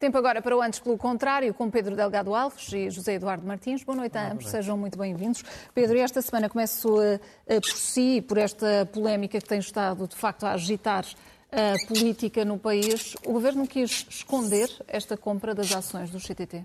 Tempo agora para o Antes pelo Contrário, com Pedro Delgado Alves e José Eduardo Martins. Boa noite a ambos, sejam muito bem-vindos. Pedro, esta semana começo uh, por si, por esta polémica que tem estado, de facto, a agitar a política no país. O Governo quis esconder esta compra das ações do CTT?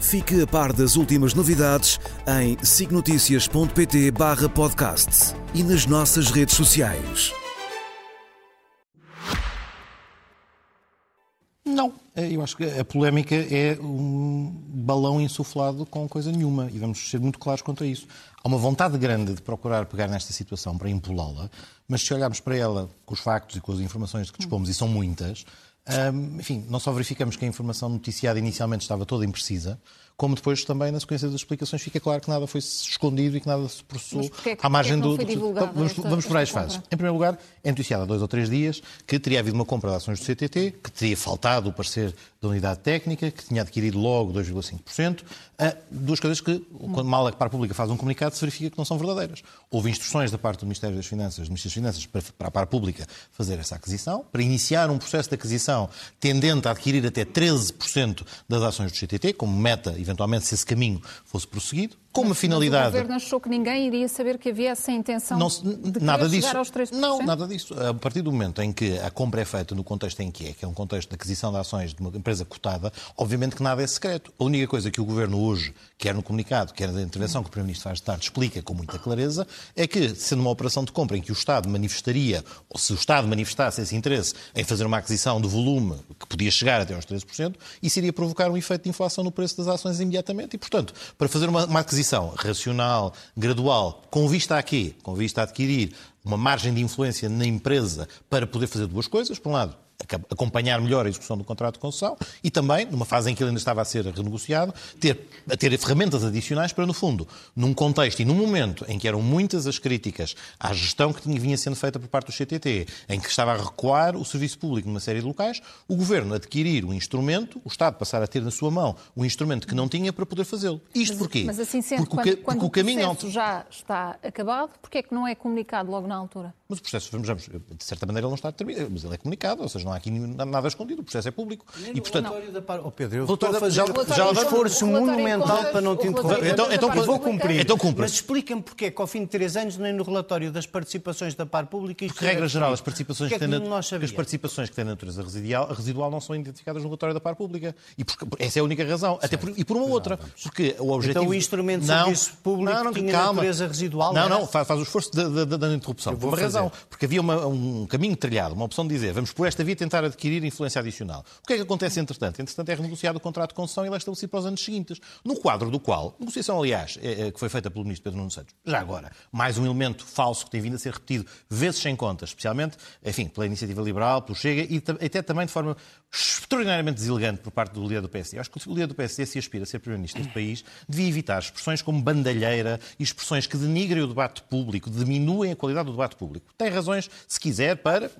Fique a par das últimas novidades em signoticias.pt barra podcast e nas nossas redes sociais. Não, eu acho que a polémica é um balão insuflado com coisa nenhuma e vamos ser muito claros quanto a isso. Há uma vontade grande de procurar pegar nesta situação para empolá-la, mas se olharmos para ela com os factos e com as informações que dispomos, e são muitas, enfim, não só verificamos que a informação noticiada inicialmente estava toda imprecisa, como depois também na sequência das explicações fica claro que nada foi escondido e que nada se processou é à margem é do. do... Vamos, vamos por várias fases. Em primeiro lugar, é noticiado há dois ou três dias que teria havido uma compra de ações do CTT, que teria faltado o parecer da unidade técnica, que tinha adquirido logo 2,5%. Uh, duas coisas que, quando mal a Par Pública faz um comunicado, se verifica que não são verdadeiras. Houve instruções da parte do Ministério das Finanças, do Ministério das Finanças, para, para a Par Pública fazer essa aquisição, para iniciar um processo de aquisição tendente a adquirir até 13% das ações do CTT, como meta, eventualmente, se esse caminho fosse prosseguido com uma finalidade. Mas o governo achou que ninguém iria saber que havia essa intenção não, de nada disso, chegar aos 3%? Não, nada disso. A partir do momento em que a compra é feita no contexto em que é, que é um contexto de aquisição de ações de uma empresa cotada, obviamente que nada é secreto. A única coisa que o governo hoje, quer no comunicado, quer na intervenção que o Primeiro-Ministro faz de tarde, explica com muita clareza, é que, sendo uma operação de compra em que o Estado manifestaria, ou se o Estado manifestasse esse interesse em fazer uma aquisição de volume que podia chegar até aos 13%, isso iria provocar um efeito de inflação no preço das ações imediatamente. E, portanto, para fazer uma, uma aquisição racional, gradual, com vista a quê? Com vista a adquirir uma margem de influência na empresa para poder fazer duas coisas. Por um lado, acompanhar melhor a execução do contrato de concessão e também, numa fase em que ele ainda estava a ser renegociado, ter, ter ferramentas adicionais para, no fundo, num contexto e num momento em que eram muitas as críticas à gestão que vinha sendo feita por parte do CTT, em que estava a recuar o serviço público numa série de locais, o Governo adquirir o instrumento, o Estado passar a ter na sua mão o instrumento que não tinha para poder fazê-lo. Isto mas, porquê? Mas assim sendo, porque, quando, quando porque o, caminho processo já está acabado, porquê é que não é comunicado logo na altura? Mas o processo, vamos, vamos, de certa maneira, ele não está determinado, mas ele é comunicado, ou seja, não há aqui nada escondido, o processo é público. Nem e, portanto, da par... oh, Pedro, eu estou a fazer já, já um esforço monumental para não te interromper. Então, então, vou cumprir. Então cumpre. Mas explica-me porquê que ao fim de três anos, nem no relatório das participações da par pública... Porque, regra geral, as participações, que, que, têm as participações que têm natureza residual, residual não são identificadas no relatório da par pública. E porque, essa é a única razão. Até por, e por uma outra. Porque o objetivo... Então o instrumento de serviço público não, não, tinha calma. natureza residual? Não, não, faz, faz o esforço da interrupção. Por uma razão. Porque havia um caminho trilhado, uma opção de dizer vamos por esta via tentar adquirir influência adicional. O que é que acontece entretanto? Entretanto é renegociado o contrato de concessão e ele é estabelecido para os anos seguintes. No quadro do qual, negociação aliás, é, é, que foi feita pelo Ministro Pedro Nuno Santos, já agora, mais um elemento falso que tem vindo a ser repetido vezes sem contas, especialmente, enfim, pela iniciativa liberal, pelo Chega e até também de forma extraordinariamente deselegante por parte do líder do PSD. Eu acho que o líder do PSD, se aspira a ser Primeiro-Ministro deste país, devia evitar expressões como bandalheira e expressões que denigrem o debate público, diminuem a qualidade do debate público. Tem razões, se quiser, para,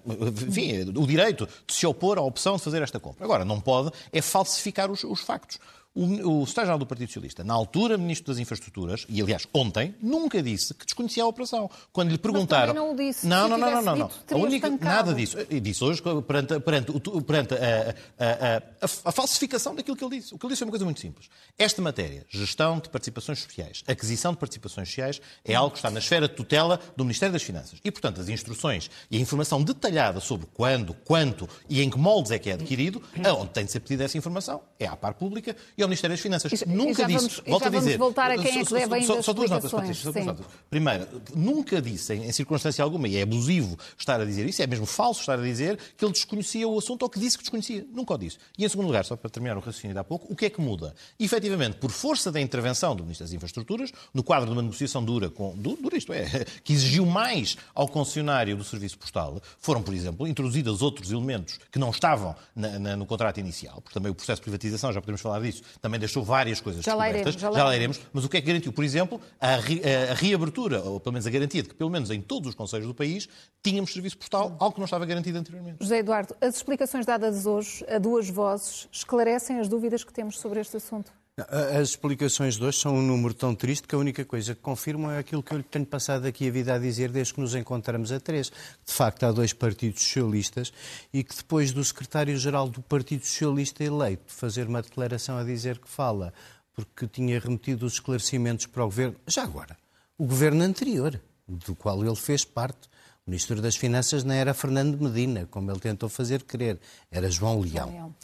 enfim, o direito de se opor à opção de fazer esta compra. Agora, não pode é falsificar os, os factos. O, o secretário-geral do Partido Socialista, na altura Ministro das Infraestruturas, e aliás ontem, nunca disse que desconhecia a operação. Quando lhe perguntaram. Mas não o disse. Não, não, não, não, não. única, nada disso. Disse hoje perante, perante, perante a, a, a, a, falsificação daquilo que ele disse. O que ele disse é uma coisa muito simples. Esta matéria, gestão de participações sociais, aquisição de participações sociais, é algo que está na esfera de tutela do Ministério das Finanças. E, portanto, as instruções e a informação detalhada sobre quando, quanto e em que moldes é que é adquirido, aonde tem de ser pedida essa informação, é à par pública e ao Ministério das Finanças. E, nunca disse, vamos, volto a dizer. voltar a quem é que deve só, só duas notas, Patrícia. Duas notas. Primeiro, nunca disse, em, em, circunstância alguma, e é abusivo estar a dizer isso, é mesmo falso estar a dizer que ele desconhecia o assunto ou que disse que desconhecia. Nunca o disse. E em segundo lugar, só para terminar o raciocínio de há pouco, o que é que muda? Efetivamente, por força da intervenção do Ministro das Infraestruturas, no quadro de uma negociação dura, com, dura isto é, que exigiu mais ao concessionário do serviço postal, foram, por exemplo, introduzidos outros elementos que não estavam na, na, no contrato inicial, porque também o processo de privatização, já podemos falar disso, também deixou várias coisas já descobertas. Lá iremos, já, lá, já lá iremos. Mas o que é que garantiu? Por exemplo, a, re, a, reabertura, ou pelo menos a garantia de que, pelo menos em todos os conselhos do país, tínhamos serviço postal, algo que não estava garantido anteriormente. José Eduardo, as explicações dadas hoje a duas vozes esclarecem as dúvidas que temos sobre este assunto? As explicações de hoje são um número tão triste que a única coisa que confirmam é aquilo que eu lhe tenho passado aqui a vida a dizer desde que nos encontramos a três. De facto, há dois partidos socialistas e que depois do secretário-geral do Partido Socialista eleito fazer uma declaração a dizer que fala porque tinha remetido os esclarecimentos para o governo, já agora, o governo anterior, do qual ele fez parte. O Ministro das Finanças não era Fernando Medina, como ele tentou fazer crer, era João Leão. João Leão.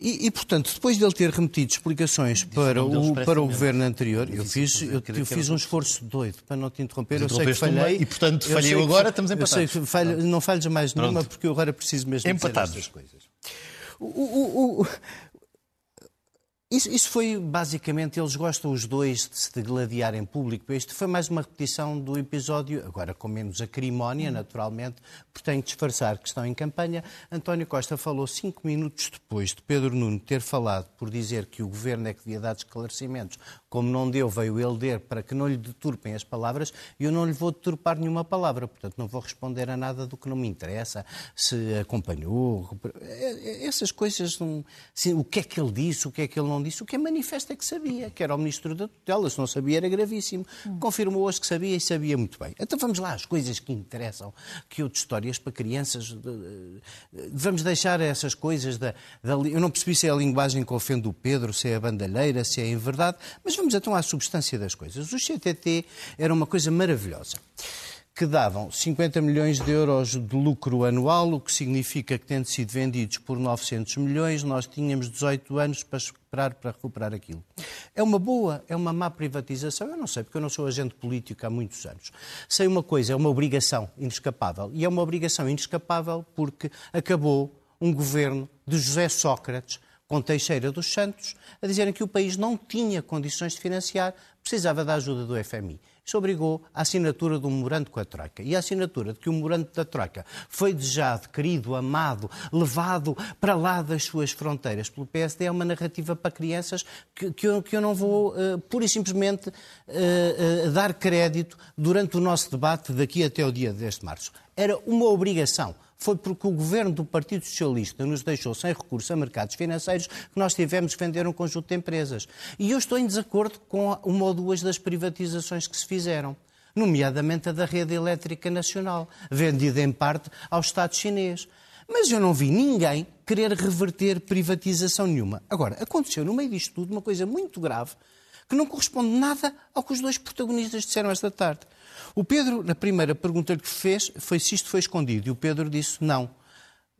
E, e, portanto, depois de ele ter remetido explicações para o, para o governo anterior, eu fiz, eu, eu fiz um esforço doido para não te interromper. Eu sei que falhei. E, portanto, falhei agora, estamos empatados. Eu falho, não falhas mais nenhuma, porque eu agora preciso mesmo Empatados. dizer estas coisas. O, o, o, isso, isso, foi basicamente, eles gostam os dois de se degladiar em público. Isto foi mais uma repetição do episódio, agora com menos acrimónia, naturalmente, porque tem que disfarçar que estão em campanha. António Costa falou cinco minutos depois de Pedro Nuno ter falado por dizer que o governo é que devia dar esclarecimentos como não deu, veio ele der para que não lhe deturpem as palavras, e eu não lhe vou deturpar nenhuma palavra, portanto não vou responder a nada do que não me interessa, se acompanhou, essas coisas, assim, o que é que ele disse, o que é que ele não disse, o que é manifesto é que sabia, que era o Ministro da Tutela, se não sabia era gravíssimo. Confirmou hoje que sabia e sabia muito bem. Então vamos lá, as coisas que interessam, que eu de histórias para crianças, vamos deixar essas coisas da, da... Eu não percebi se é a linguagem que ofende o Pedro, se é a bandalheira, se é em verdade, mas vamos então à substância das coisas. O CTT era uma coisa maravilhosa que davam 50 milhões de euros de lucro anual, o que significa que, tendo sido vendidos por 900 milhões, nós tínhamos 18 anos para esperar para recuperar aquilo. É uma boa, é uma má privatização? Eu não sei, porque eu não sou agente político há muitos anos. Sei uma coisa, é uma obrigação inescapável. E é uma obrigação inescapável porque acabou um governo de José Sócrates com Teixeira dos Santos, a dizerem que o país não tinha condições de financiar, precisava da ajuda do FMI. Isso obrigou à assinatura um memorando com a Troika. E a assinatura de que o memorando da Troika foi desejado, querido, amado, levado para lá das suas fronteiras pelo PSD é uma narrativa para crianças que, que, eu, que eu, não vou uh, pura e simplesmente uh, uh, dar crédito durante o nosso debate daqui até o dia 10 de março. Era uma obrigação foi porque o governo do Partido Socialista nos deixou sem recurso a mercados financeiros que nós tivemos que vender um conjunto de empresas. E eu estou em desacordo com uma ou duas das privatizações que se fizeram nomeadamente a da rede elétrica nacional, vendida em parte ao Estado chinês. Mas eu não vi ninguém querer reverter privatização nenhuma. Agora, aconteceu no meio disto tudo uma coisa muito grave que não corresponde nada ao que os dois protagonistas disseram esta tarde. O Pedro, na primeira pergunta que fez, foi se isto foi escondido. E o Pedro disse não.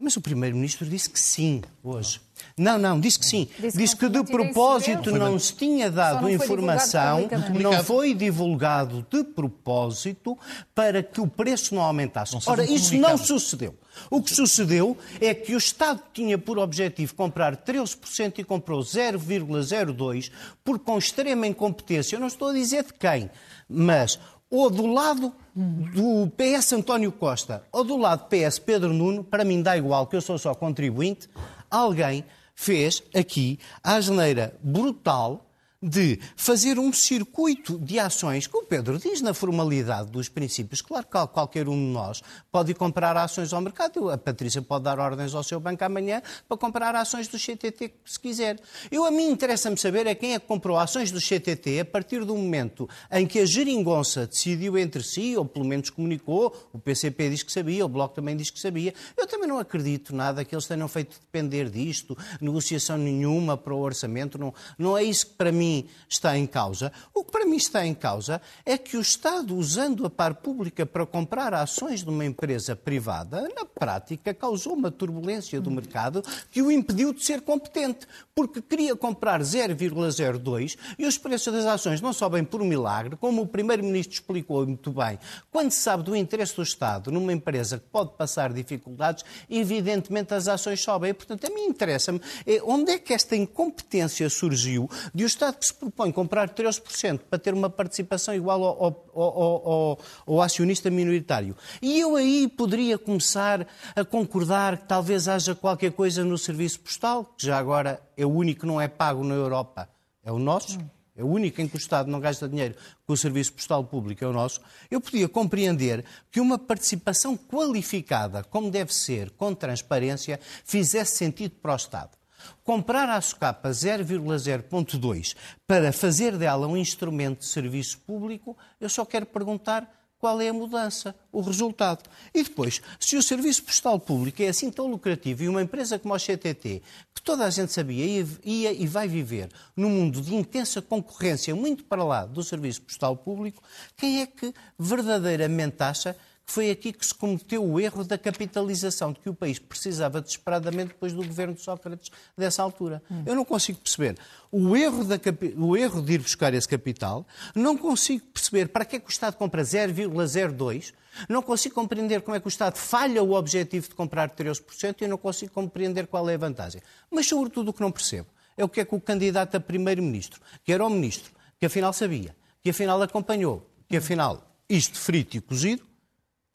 Mas o Primeiro-Ministro disse que sim, hoje. Não, não, disse que sim. Disse, disse que, de propósito não se tinha dado não informação, não foi divulgado de propósito para que o preço não aumentasse. Não Ora, isso não sucedeu. O que sucedeu é que o Estado tinha por objetivo comprar 13% e comprou 0,02% por com extrema incompetência. Eu não estou a dizer de quem, mas ou do lado do PS António Costa ou do lado do PS Pedro Nuno, para mim dá igual, que eu sou só contribuinte, alguém fez aqui a geneira brutal de fazer um circuito de ações que o Pedro diz na formalidade dos princípios. Claro que qualquer um de nós pode ir comprar ações ao mercado. A Patrícia pode dar ordens ao seu banco amanhã para comprar ações do CTT se quiser. Eu, a mim interessa-me saber é quem é que comprou ações do CTT a partir do momento em que a geringonça decidiu entre si, ou pelo menos comunicou, o PCP diz que sabia, o Bloco também diz que sabia. Eu também não acredito nada que eles tenham feito depender disto, negociação nenhuma para o orçamento. Não, não é isso que para mim mim está em causa. O que para mim está em causa é que o Estado, usando a par pública para comprar ações de uma empresa privada, na prática causou uma turbulência do mercado que o impediu de ser competente, porque queria comprar 0,02 e os preços das ações não sobem por um milagre, como o Primeiro-Ministro explicou muito bem. Quando se sabe do interesse do Estado numa empresa que pode passar dificuldades, evidentemente as ações sobem. E, portanto, a mim interessa-me é onde é que esta incompetência surgiu de o Estado que se propõe comprar 13% para ter uma participação igual ao, ao, ao, ao, acionista minoritário. E eu aí poderia começar a concordar que talvez haja qualquer coisa no serviço postal, que já agora é o único que não é pago na Europa, é o nosso. É o único em que o Estado não gasta dinheiro com o serviço postal público, é o nosso. Eu podia compreender que uma participação qualificada, como deve ser, com transparência, fizesse sentido para o Estado. Comprar a SOCAPA 0,0.2 para fazer dela um instrumento de serviço público, eu só quero perguntar qual é a mudança, o resultado. E depois, se o serviço postal público é assim tão lucrativo e uma empresa como a CTT, que toda a gente sabia ia, e vai viver num mundo de intensa concorrência muito para lá do serviço postal público, quem é que verdadeiramente acha foi aqui que se cometeu o erro da capitalização de que o país precisava desesperadamente depois do governo de Sócrates dessa altura. Hum. Eu não consigo perceber o erro, da, o erro de ir buscar esse capital, não consigo perceber para que é que o Estado compra 0,02, não consigo compreender como é que o Estado falha o objetivo de comprar 13% e eu não consigo compreender qual é a vantagem. Mas, sobretudo, o que não percebo é o que é que o candidato a primeiro-ministro, que era o ministro, que afinal sabia, que afinal acompanhou, que afinal isto frito e cozido,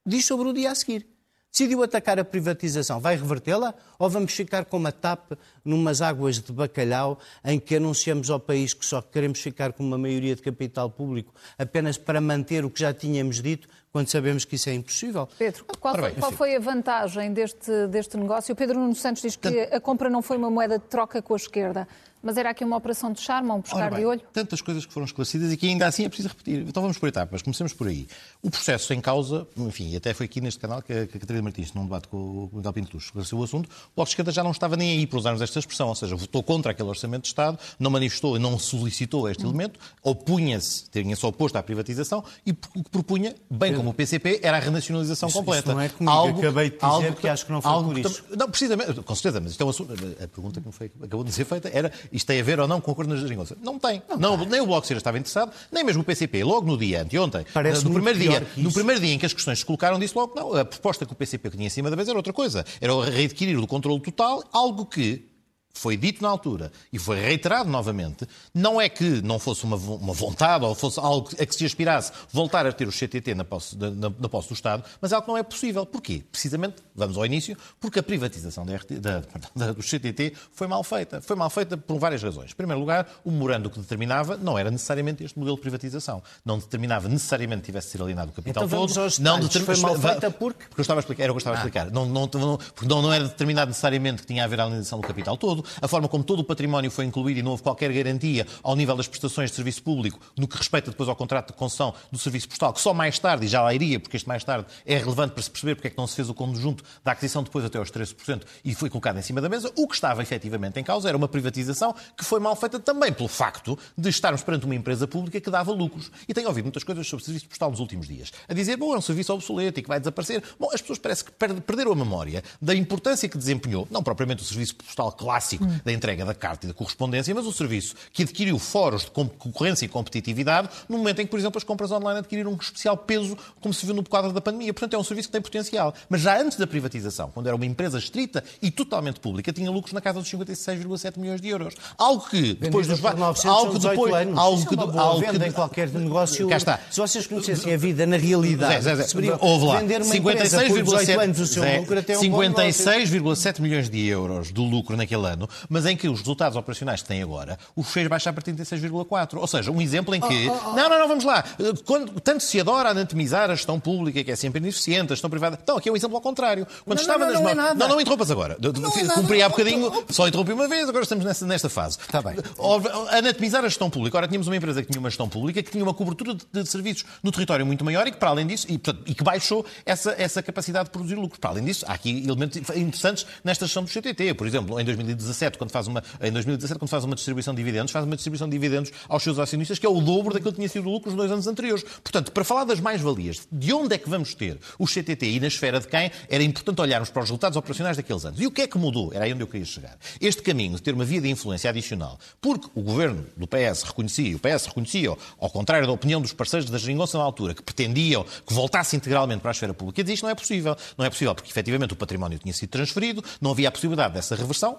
diz sobre o dia a seguir. Decidiu atacar a privatização. Vai revertê-la? Ou vamos ficar com uma TAP numas águas de bacalhau em que anunciamos ao país que só queremos ficar com uma maioria de capital público apenas para manter o que já tínhamos dito, quando sabemos que isso é impossível? Pedro, qual, foi, qual foi a vantagem deste, deste negócio? O Pedro Nuno Santos diz que a compra não foi uma moeda de troca com a esquerda. Mas era aqui uma operação de charme, um pescar bem, de olho? Tantas coisas que foram esclarecidas e que ainda assim é preciso repetir. Então vamos por etapas. Comecemos por aí. O processo em causa, enfim, e até foi aqui neste canal que a, Catarina Martins, num debate com o Miguel Pinto esclareceu o assunto, o Bloco de Esquerda já não estava nem aí, por usarmos esta expressão, ou seja, votou contra aquele orçamento de Estado, não manifestou, não solicitou este hum. elemento, opunha-se, tinha-se oposto à privatização e o que propunha, bem como o PCP, era a renacionalização isso, completa. Isso não é comigo, algo, acabei de dizer algo, que acho que não foi por isso. Não, precisamente, com certeza, mas isto é um assunto, a pergunta que me foi, acabou de ser feita era, isto tem a ver ou não com acordo na geringonça. Não tem. Não, não nem o Bloco de Esquerda estava interessado, nem mesmo o PCP. Logo no dia, anteontem, no primeiro dia, no primeiro dia em que as questões se colocaram, disse logo não. A proposta que o PCP tinha em cima da mesa era outra coisa. Era readquirir o controle total, algo que foi dito na altura e foi reiterado novamente, não é que não fosse uma, uma vontade ou fosse algo a que se aspirasse voltar a ter o CTT na posse, na, na posse do Estado, mas algo que não é possível. Porquê? Precisamente, vamos ao início, porque a privatização da, da, da, do CTT foi mal feita. Foi mal feita por várias razões. Em primeiro lugar, o memorando que determinava não era necessariamente este modelo de privatização. Não determinava necessariamente que tivesse de ser alienado o capital então, todo. Aos não. Foi mal feita porque... porque eu estava a explicar, era o que eu estava a ah. explicar. Não, não, não, não, não era determinado necessariamente que tinha a ver a alienação do capital todo a forma como todo o património foi incluído e não houve qualquer garantia ao nível das prestações de serviço público no que respeita depois ao contrato de concessão do serviço postal, que só mais tarde, e já lá iria, porque este mais tarde é relevante para se perceber porque é que não se fez o conjunto da aquisição depois até aos 13% e foi colocado em cima da mesa, o que estava efetivamente em causa era uma privatização que foi mal feita também pelo facto de estarmos perante uma empresa pública que dava lucros. E tenho ouvido muitas coisas sobre o serviço postal nos últimos dias. A dizer, bom, é um serviço obsoleto e que vai desaparecer. Bom, as pessoas parece que perderam a memória da importância que desempenhou, não propriamente o serviço postal clássico hum. da entrega da carta e da correspondência, mas o serviço que adquiriu foros de concorrência e competitividade no momento em que, por exemplo, as compras online adquiriram um especial peso, como se viu no quadro da pandemia. Portanto, é um serviço que tem potencial. Mas já antes da privatização, quando era uma empresa estrita e totalmente pública, tinha lucros na casa dos 56,7 milhões de euros. Algo que depois dos algo que depois anos. algo que é algo que em qualquer negócio. Cá está. Se vocês conhecessem a vida na realidade, Zé, Zé, Zé, houve lá. vender uma 56,7 anos o seu Zé, lucro até um 56,7 milhões de euros do lucro naquele ano, mas em que os resultados operacionais que tem agora, os fez baixar para 36,4. Ou seja, um exemplo em que. Oh, oh, oh. Não, não, não, vamos lá. Quando, tanto se adora anatomizar a gestão pública, que é sempre ineficiente, a gestão privada. Então, aqui é um exemplo ao contrário. Quando não, estava não, nas mãos. Não, é não, não interrompas agora. Não Cumpri há bocadinho, só interrompi uma vez, agora estamos nesta, nesta fase. Está bem. Anatomizar a gestão pública. Ora, tínhamos uma empresa que tinha uma gestão pública, que tinha uma cobertura de, de serviços no território muito maior e que, para além disso, e, portanto, e que baixou essa, essa capacidade de produzir lucros. Para além disso, há aqui elementos interessantes nesta gestão do CTT. Por exemplo, em 2017, quando faz uma, em 2017, quando faz uma distribuição de dividendos, faz uma distribuição de dividendos aos seus acionistas, que é o dobro daquilo que tinha sido o lucro nos dois anos anteriores. Portanto, para falar das mais-valias, de onde é que vamos ter o CTT e na esfera de quem, era importante olharmos para os resultados operacionais daqueles anos. E o que é que mudou? Era aí onde eu queria chegar. Este caminho de ter uma via de influência adicional, porque o governo do PS reconhecia, o PS reconhecia, ao contrário da opinião dos parceiros da Geringonça na altura, que pretendiam que voltasse integralmente para a esfera pública, diz isto não é possível. Não é possível porque, efetivamente, o património tinha sido transferido, não havia a possibilidade dessa reversão,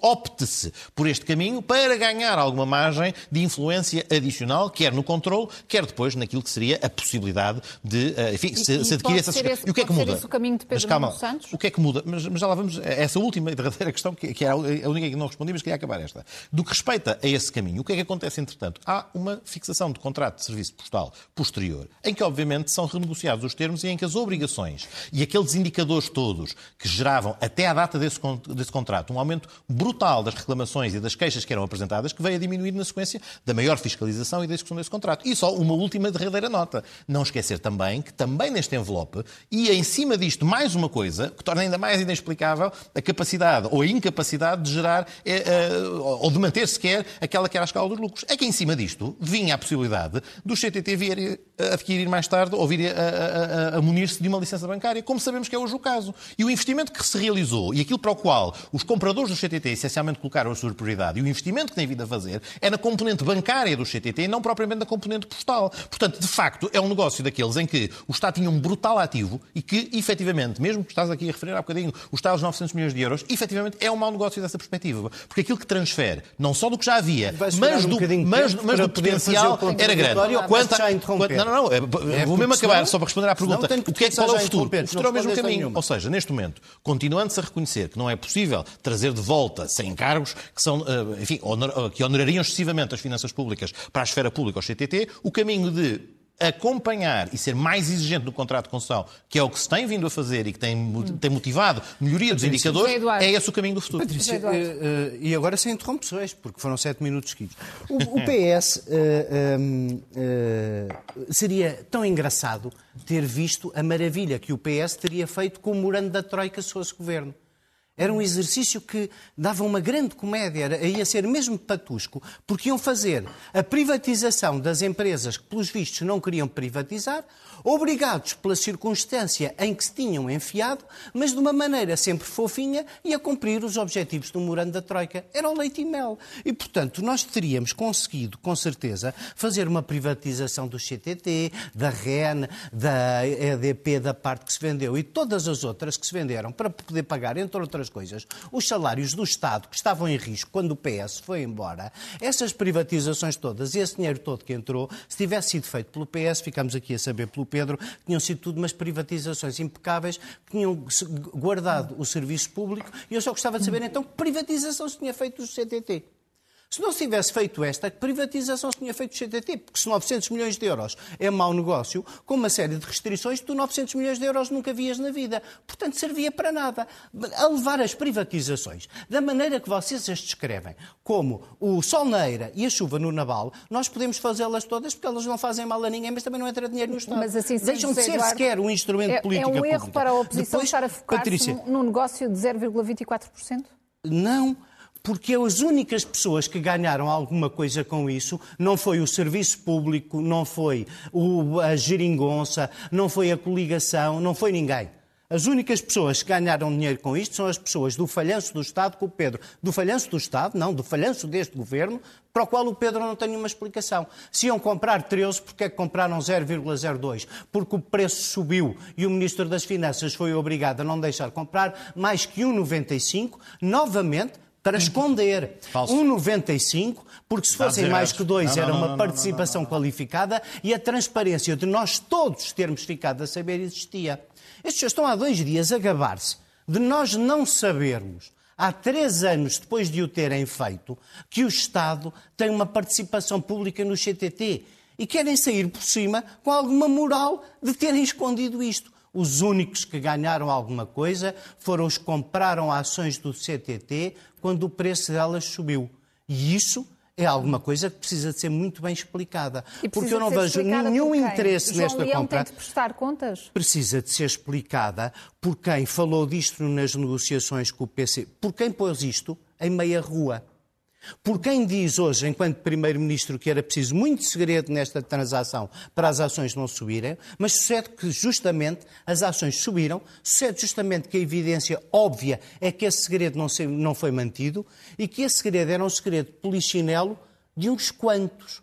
opte-se por este caminho para ganhar alguma margem de influência adicional, quer no controle, quer depois naquilo que seria a possibilidade de, eh, enfim, se, e, se adquirir essas... Esse, e o que é que muda? o caminho de Pedro mas, calma, Santos? O que é que muda? Mas, mas já lá vamos, essa última e derradeira questão, que, que é a única que não respondi, mas queria acabar esta. Do que respeita a esse caminho, o que é que acontece, entretanto? Há uma fixação de contrato de serviço postal posterior, em que, obviamente, são renegociados os termos e em que as obrigações e aqueles indicadores todos que geravam, até à data desse, desse contrato, um aumento brutal das reclamações e das queixas que eram apresentadas, que veio a diminuir na sequência da maior fiscalização e da execução desse contrato. E só uma última derradeira nota. Não esquecer também que, também neste envelope, e em cima disto mais uma coisa, que torna ainda mais inexplicável a capacidade ou a incapacidade de gerar é, é, ou de manter sequer aquela que era a escala dos lucros. É que em cima disto vinha a possibilidade do CTT vir a adquirir mais tarde ou vir a, a, a, a munir-se de uma licença bancária, como sabemos que é hoje o caso. E o investimento que se realizou e aquilo para o qual os compradores do CTT essencialmente colocaram a sua prioridade e o investimento que tem vindo a fazer é na componente bancária do CTT e não propriamente na componente postal. Portanto, de facto, é um negócio daqueles em que o Estado tinha um brutal ativo e que, efetivamente, mesmo que estás aqui a referir há bocadinho os tais 900 milhões de euros, efetivamente é um mau negócio dessa perspectiva. Porque aquilo que transfere, não só do que já havia, mas do, um mas, mas do potencial era grande. Quanto, quanto, não, não, não, é, vou mesmo acabar, só para responder à pergunta. O que é que qual é o futuro? O futuro é o mesmo caminho. Ou seja, neste momento, continuando-se a reconhecer que não é possível trazer de volta sem encargos que, são, eh, enfim, que honorariam excessivamente as finanças públicas para a esfera pública, ao CTT, o caminho de acompanhar e ser mais exigente no contrato de concessão, que é o que se tem vindo a fazer e que tem, tem motivado melhoria dos indicadores, é esse o caminho do futuro. Patrícia, uh, uh, e agora sem interrupções, porque foram sete minutos seguidos. O, o PS uh, seria tão engraçado ter visto a maravilha que o PS teria feito com o morando da Troika se fosse governo. Era um exercício que dava uma grande comédia, ia ser mesmo patusco, porque iam fazer a privatização das empresas que, pelos vistos, não queriam privatizar, obrigados pela circunstância em que se tinham enfiado, mas de uma maneira sempre fofinha e a cumprir os objetivos do Morando da Troika. Era o leite e mel. E, portanto, nós teríamos conseguido, com certeza, fazer uma privatização do CTT, da REN, da EDP, da parte que se vendeu e todas as outras que se venderam para poder pagar, entre outras outras coisas, os salários do Estado que estavam em risco quando o PS foi embora, essas privatizações todas e esse dinheiro todo que entrou, se tivesse sido feito pelo PS, ficamos aqui a saber pelo Pedro, tinham sido tudo umas privatizações impecáveis, tinham guardado o serviço público e eu só gostava de saber então que privatização se tinha feito do CTT. Se não se tivesse feito esta, que privatização se tinha feito o CTT? Porque se 900 milhões de euros é mau negócio, com uma série de restrições, tu 900 milhões de euros nunca vias na vida. Portanto, servia para nada. A levar as privatizações da maneira que vocês as descrevem, como o sol na eira e a chuva no naval, nós podemos fazê-las todas porque elas não fazem mal a ninguém, mas também não entra dinheiro no Estado. Mas assim, Deixam de ser Eduardo, sequer um instrumento é, político. É um erro para a oposição Depois, estar a focar-se num negócio de 0,24%? Não porque as únicas pessoas que ganharam alguma coisa com isso não foi o serviço público, não foi a geringonça, não foi a coligação, não foi ninguém. As únicas pessoas que ganharam dinheiro com isto são as pessoas do falhanço do Estado com o Pedro. Do falhanço do Estado, não, do falhanço deste governo, para o qual o Pedro não tem nenhuma explicação. Se iam comprar 13, porque é que compraram 0,02? Porque o preço subiu e o Ministro das Finanças foi obrigado a não deixar comprar mais que 1,95, novamente para esconder. Falso. 1,95, porque se fossem mais que dois não, era uma não, não, participação qualificada e a transparência de nós todos termos ficado a saber existia. Estes estão há dois dias a gabar-se de nós não sabermos, há três anos depois de o terem feito, que o Estado tem uma participação pública no CTT e querem sair por cima com alguma moral de terem escondido isto. Os únicos que ganharam alguma coisa foram os que compraram ações do CTT quando o preço delas subiu. E isso é alguma coisa que precisa de ser muito bem explicada. Porque eu não vejo nenhum interesse João nesta Leão compra. Tem de prestar contas? Precisa de ser explicada por quem falou disto nas negociações com o PC, por quem pôs isto em meia rua. Por quem diz hoje, enquanto Primeiro-Ministro, que era preciso muito segredo nesta transação para as ações não subirem, mas sucede que justamente as ações subiram, sucede justamente que a evidência óbvia é que esse segredo não, foi mantido e que esse segredo era um segredo polichinelo de uns quantos.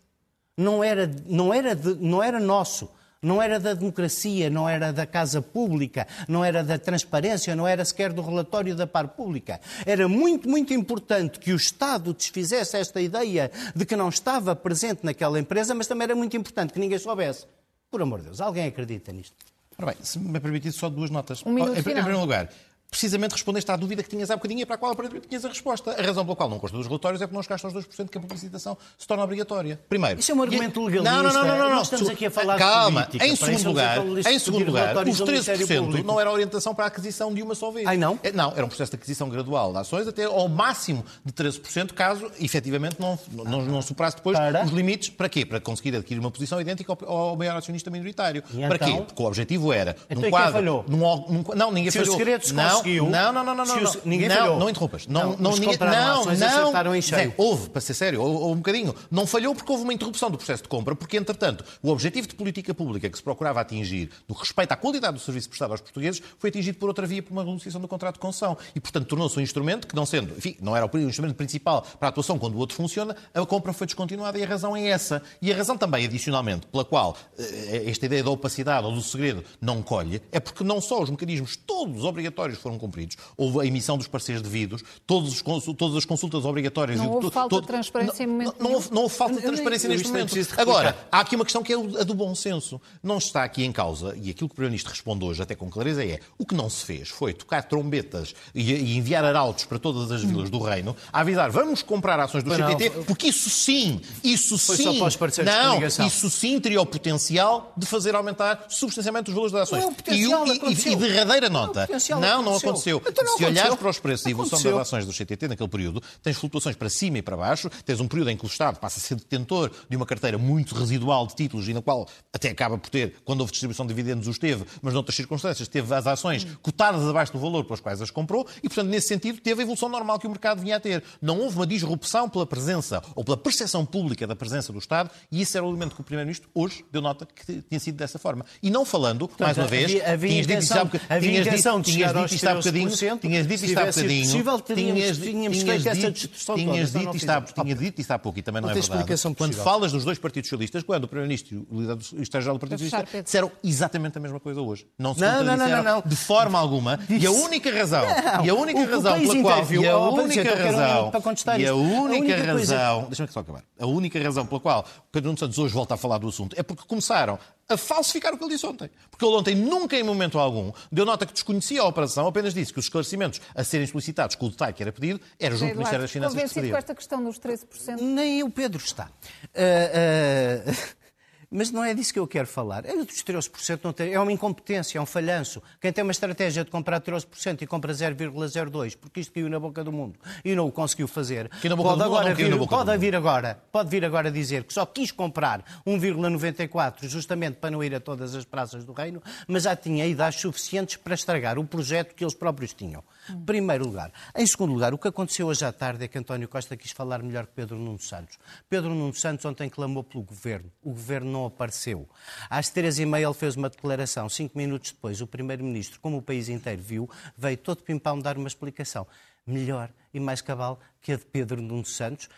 Não era, não era, de, não era nosso. Não era da democracia, não era da casa pública, não era da transparência, não era sequer do relatório da par pública. Era muito, muito importante que o Estado desfizesse esta ideia de que não estava presente naquela empresa, mas também era muito importante que ninguém soubesse. Por amor de Deus, alguém acredita nisto? Ora bem, se me permitir só duas notas. Um minuto em, em final. primeiro lugar, precisamente respondeste à dúvida que tinhas há bocadinho e para a qual aparentemente tinhas a resposta. A razão pela qual não consta dos relatórios é porque não chegaste aos 2% que a publicitação se torna obrigatória. Primeiro. Isso é um argumento e- legalista. Não, não, não, não. não. Nós estamos aqui a falar de Calma. política. Em segundo lugar, em segundo lugar, os ao Ministério 13% Público. não era orientação para a aquisição de uma só vez. Ai, não? É, Não, era um processo de aquisição gradual de ações até ao máximo de 13%, caso efetivamente não, não, não superasse depois Para? os limites. Para quê? Para conseguir adquirir uma posição idêntica ao, ao maior acionista minoritário. E para quê? então? Porque o objetivo era, Então, num quadro... falhou? Num, num- não, ninguém Se falhou. segredo se não, conseguiu, Não, não, não, não. não, ninguém não, falhou. Não interrompas. Não, Não, não, os ninguém, compraram não, não. acertaram em cheio. Zé, houve, para ser sério, houve, houve um bocadinho. Não falhou porque houve uma interrupção do processo de compra, porque, entretanto, o objetivo de política pública que se procurava atingir, no que respeita à qualidade do serviço prestado aos portugueses, foi atingido por outra via, por uma renegociação do contrato de concessão. E, portanto, tornou-se um instrumento que, não sendo, enfim, não era o instrumento principal para a atuação quando o outro funciona, a compra foi descontinuada e a razão é essa. E a razão também, adicionalmente, pela qual eh, esta ideia da opacidade ou do segredo não colhe, é porque não só os mecanismos todos obrigatórios foram cumpridos, houve a emissão dos parceiros devidos, todos os consul- todas as consultas obrigatórias. Não e houve falta de todo- transparência em não, momento não, não houve, não houve falta de transparência neste momento. de. Agora, há aqui uma questão que é a do bom senso. Não está aqui em causa, e aquilo que o Primeiro-Ministro responde hoje até com clareza é o que não se fez foi tocar trombetas e, e enviar arautos para todas as vilas do Reino a avisar vamos comprar ações do não. CTT, porque isso sim, isso Foi sim, só para os parceiros de não, isso sim teria o potencial de fazer aumentar substancialmente os valores das ações. Não e, e- e derradeira Não é nota, potencial, não, não aconteceu. aconteceu. Então não Se olhares para os preços e evolução das ações do CTT naquele período, tens flutuações para cima e para baixo, tens um período em que o Estado passa a ser detentor de uma carteira muito residual de títulos e na qual até acaba por ter, quando houve distribuição de dividendos, os teve, mas noutras circunstâncias teve as ações cotadas abaixo do valor pelas quais as comprou e, portanto, nesse sentido, teve a evolução normal que o mercado vinha a ter. Não houve uma disrupção pela presença ou pela percepção pública da presença do Estado e isso era o elemento que o Primeiro-Ministro hoje deu nota que tinha sido dessa forma. E não falando, mais uma vez, havia- havia tinhas dito intenção- boca- havia tinhas intenção dito- de tinhas chegar dito isto há bocadinho, 13%, tinhas dito isto há bocadinho, possível, teríamos- tínhamos feito essa dito- destruição tinhas toda, dito fizemos. tinha dito isto há pouco e também não, Não é verdade. Quando possível. falas dos dois partidos socialistas, quando o Primeiro-Ministro e o líder do Estado-Geral do Partido Socialista disseram exatamente a mesma coisa hoje. Não se Não, não, não, não, não. de forma alguma. E a única razão, Não. e a única razão pela qual, e a Oh, única razão, minuto para contestar e a isto. A única razão, deixa-me só acabar. A única razão pela qual Pedro Nuno Santos hoje volta a falar do assunto é porque começaram a falsificar o que ele disse ontem. Porque ele ontem nunca, em momento algum, deu nota que desconhecia a operação, apenas disse que os esclarecimentos a serem solicitados com o detalhe que era pedido era junto do Ministério das Finanças convencido com esta questão dos 13%. Nem o Pedro está. Ah, ah, mas não é disso que eu quero falar. É dos 13% não tem, é uma incompetência, é um falhanço. Quem tem uma estratégia de comprar 13% e compra 0,02, porque isto caiu na boca do mundo e não o conseguiu fazer, pode agora vir, pode vir agora, pode vir agora dizer que só quis comprar 1,94 justamente para não ir a todas as praças do reino, mas já tinha idades suficientes para estragar o projeto que eles próprios tinham. Primeiro lugar. Em segundo lugar, o que aconteceu hoje à tarde é que António Costa quis falar melhor que Pedro Nuno Santos. Pedro Nuno Santos ontem clamou pelo governo. O governo não apareceu. Às três e meia ele fez uma declaração. Cinco minutos depois, o primeiro-ministro, como o país inteiro viu, veio todo pimpão dar uma explicação melhor e mais cabal que a de Pedro Nuno Santos.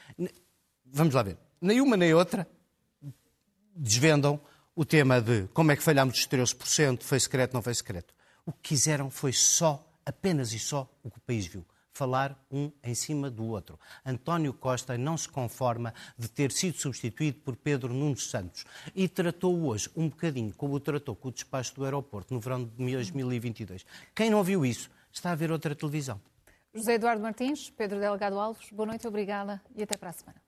Vamos lá ver. Nem uma nem outra desvendam o tema de como é que falhámos dos 13%, foi secreto, não foi secreto. O que quiseram foi só, apenas e só, o que o país viu. Falar um em cima do outro. António Costa não se conforma de ter sido substituído por Pedro Nuno Santos e tratou hoje um bocadinho como o tratou com o despacho do aeroporto no verão de 2022. Quem não viu isso está a ver outra televisão. José Eduardo Martins, Pedro Delgado Alves, boa noite, obrigada e até para a semana.